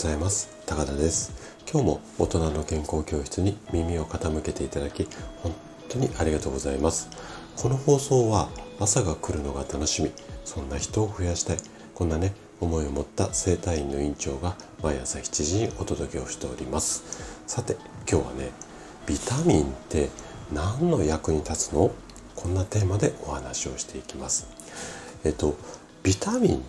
ざいます。高田です。今日も大人の健康教室に耳を傾けていただき本当にありがとうございます。この放送は朝が来るのが楽しみそんな人を増やしたいこんなね思いを持った生体院の院長が毎朝7時にお届けをしております。さて今日はねビタミンって何の役に立つの？こんなテーマでお話をしていきます。えっとビタミンっ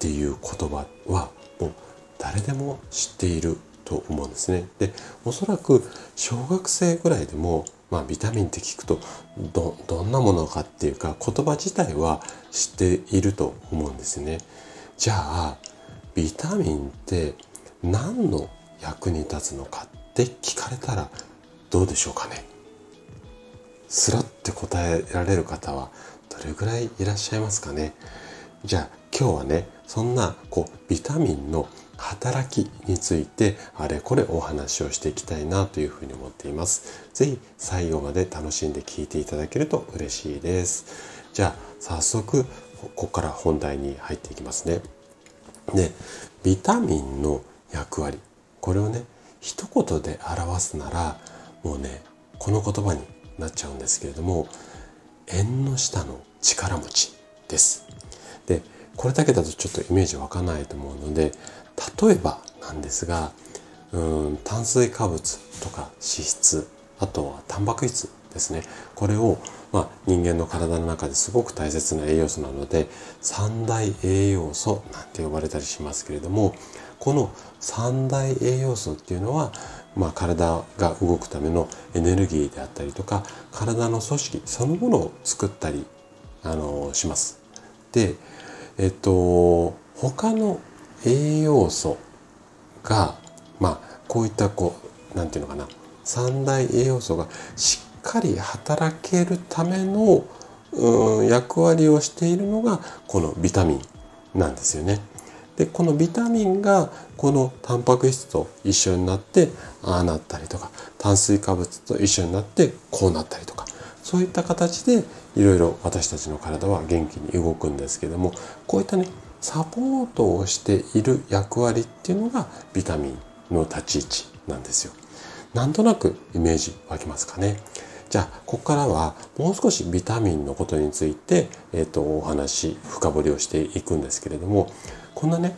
ていう言葉はもう誰でも知っていると思うんですね。でおそらく小学生ぐらいでも、まあ、ビタミンって聞くとどどんなものかっていうか言葉自体は知っていると思うんですね。じゃあビタミンって何の役に立つのかって聞かれたらどうでしょうかねスラって答えられる方はどれぐらいいらっしゃいますかねじゃあ今日はねそんなこうビタミンの働きについてあれこれお話をしていきたいなというふうに思っています。是非最後まで楽しんで聞いていただけると嬉しいです。じゃあ早速ここから本題に入っていきますね。でビタミンの役割これをね一言で表すならもうねこの言葉になっちゃうんですけれども縁の下の力持ちです。これだけだとちょっとイメージ湧かないと思うので例えばなんですがうん炭水化物とか脂質あとはタンパク質ですねこれを、まあ、人間の体の中ですごく大切な栄養素なので三大栄養素なんて呼ばれたりしますけれどもこの三大栄養素っていうのは、まあ、体が動くためのエネルギーであったりとか体の組織そのものを作ったりあのします。でえっと他の栄養素がまあこういったこう何て言うのかな三大栄養素がしっかり働けるための、うん、役割をしているのがこのビタミンなんですよね。でこのビタミンがこのタンパク質と一緒になってああなったりとか炭水化物と一緒になってこうなったりとかそういった形でいろいろ私たちの体は元気に動くんですけどもこういったねサポートをしている役割っていうのがビタミンの立ち位置なんですよ。なんとなくイメージ湧きますかね。じゃあここからはもう少しビタミンのことについて、えーと、お話深掘りをしていくんですけれどもこんなね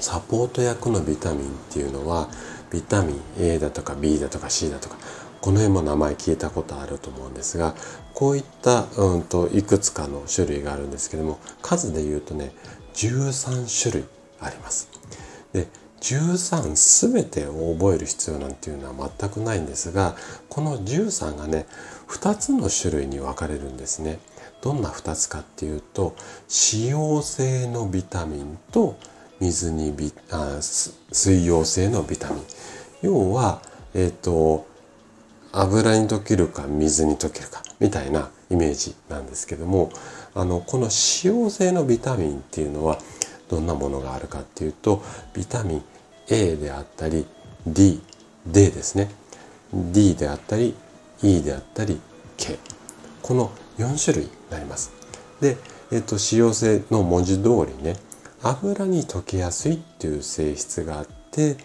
サポート役のビタミンっていうのはビタミン A だとか B だとか C だとかこの辺も名前聞いたことあると思うんですがこういった、うんと、いくつかの種類があるんですけども数で言うとね13種類あります。で13全てを覚える必要なんていうのは全くないんですがこの13がね2つの種類に分かれるんですね。どんな2つかっていうと脂溶性のビタミンと水にビあ水溶性のビタミン要は、えっ、ー、と油に溶けるか水に溶けるかみたいなイメージなんですけどもあのこの脂溶性のビタミンっていうのはどんなものがあるかっていうとビタミン A であったり D D ですね D であったり E であったり K この4種類になります。で、えっと、脂溶性の文字通りね油に溶けやすいっていう性質があって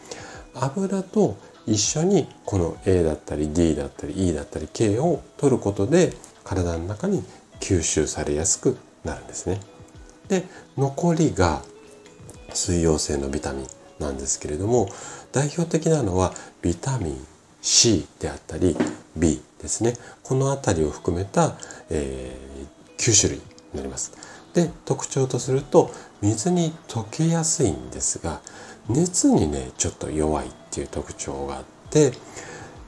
油と一緒にこの A だったり D だったり E だったり K を取ることで体の中に吸収されやすくなるんですね。で残りが水溶性のビタミンなんですけれども代表的なのはビタミン C であったり B ですねこの辺りを含めた、えー、9種類になります。で特徴とすると水に溶けやすいんですが熱にねちょっと弱いっていう特徴があって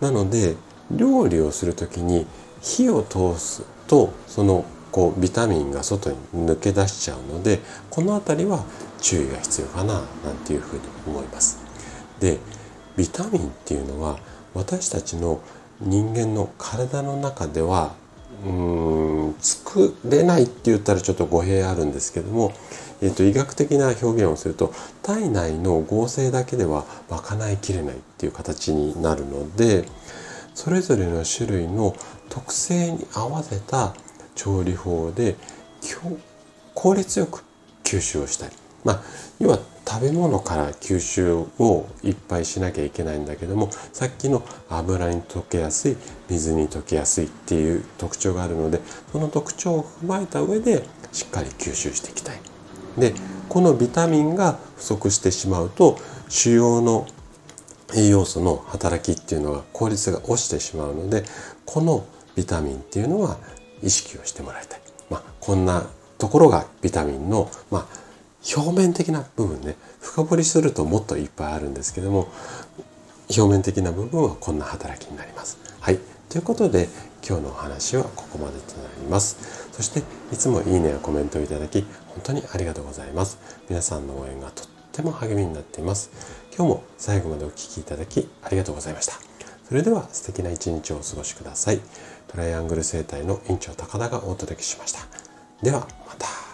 なので料理をする時に火を通すとそのこうビタミンが外に抜け出しちゃうのでこの辺りは注意が必要かななんていうふうに思います。でビタミンっていうのは私たちの人間の体の中ではうーん作れないって言ったらちょっと語弊あるんですけどもえーと、医学的な表現をすると体内の合成だけでは賄いきれないっていう形になるのでそれぞれの種類の特性に合わせた調理法で効率よく吸収をしたり。まあ要は食べ物から吸収をいっぱいしなきゃいけないんだけどもさっきの油に溶けやすい水に溶けやすいっていう特徴があるのでその特徴を踏まえた上でしっかり吸収していきたい。でこのビタミンが不足してしまうと主要の栄養素の働きっていうのが効率が落ちてしまうのでこのビタミンっていうのは意識をしてもらいたい。まあ、こんなところがビタミンの、まあ、表面的な部分ね深掘りするともっといっぱいあるんですけども表面的な部分はこんな働きになります。はいということで今日のお話はここまでとなります。そしていつもいいねやコメントをいただき本当にありがとうございます。皆さんの応援がとっても励みになっています。今日も最後までお聴きいただきありがとうございました。それでは素敵な一日をお過ごしください。トライアングル生態の院長高田がお届けしました。ではまた